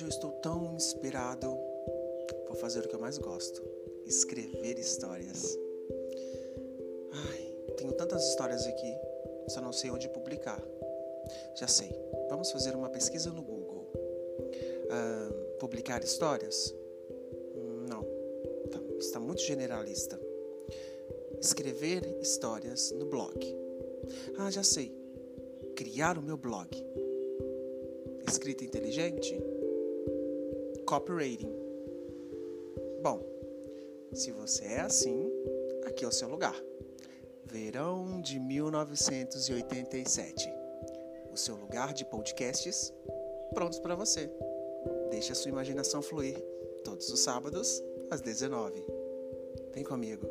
Hoje eu estou tão inspirado. Vou fazer o que eu mais gosto: escrever histórias. Ai, tenho tantas histórias aqui, só não sei onde publicar. Já sei, vamos fazer uma pesquisa no Google. Publicar histórias? Não, tá, está muito generalista. Escrever histórias no blog. Ah, já sei. Criar o meu blog. Escrita inteligente? Copywriting. Bom, se você é assim, aqui é o seu lugar. Verão de 1987. O seu lugar de podcasts prontos para você. Deixe a sua imaginação fluir todos os sábados às 19. Vem comigo.